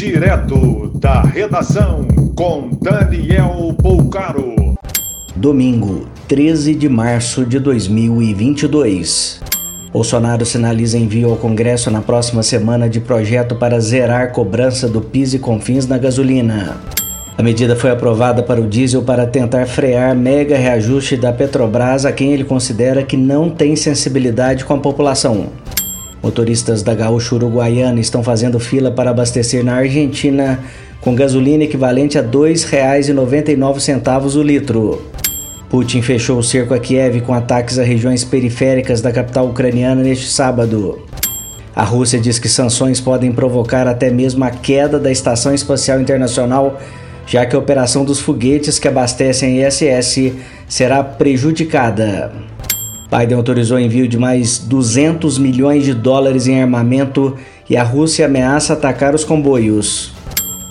Direto da redação com Daniel Poucaro. Domingo, 13 de março de 2022. Bolsonaro sinaliza envio ao Congresso na próxima semana de projeto para zerar cobrança do PIS e CONFINS na gasolina. A medida foi aprovada para o diesel para tentar frear mega reajuste da Petrobras a quem ele considera que não tem sensibilidade com a população. Motoristas da Gaúcha Uruguaiana estão fazendo fila para abastecer na Argentina com gasolina equivalente a R$ 2,99 o litro. Putin fechou o cerco a Kiev com ataques a regiões periféricas da capital ucraniana neste sábado. A Rússia diz que sanções podem provocar até mesmo a queda da Estação Espacial Internacional, já que a operação dos foguetes que abastecem a ISS será prejudicada. Biden autorizou o envio de mais 200 milhões de dólares em armamento e a Rússia ameaça atacar os comboios.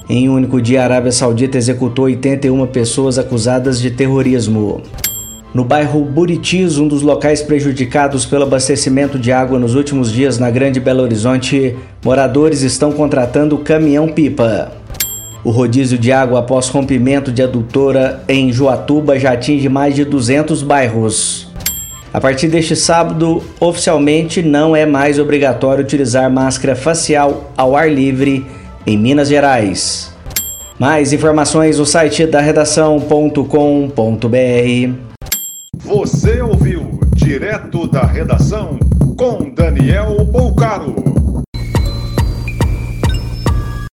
Em um único dia, a Arábia Saudita executou 81 pessoas acusadas de terrorismo. No bairro Buritis, um dos locais prejudicados pelo abastecimento de água nos últimos dias na Grande Belo Horizonte, moradores estão contratando caminhão-pipa. O rodízio de água após rompimento de adutora em Joatuba já atinge mais de 200 bairros. A partir deste sábado, oficialmente não é mais obrigatório utilizar máscara facial ao ar livre em Minas Gerais. Mais informações no site da redação.com.br. Você ouviu direto da redação com Daniel Bolcaro.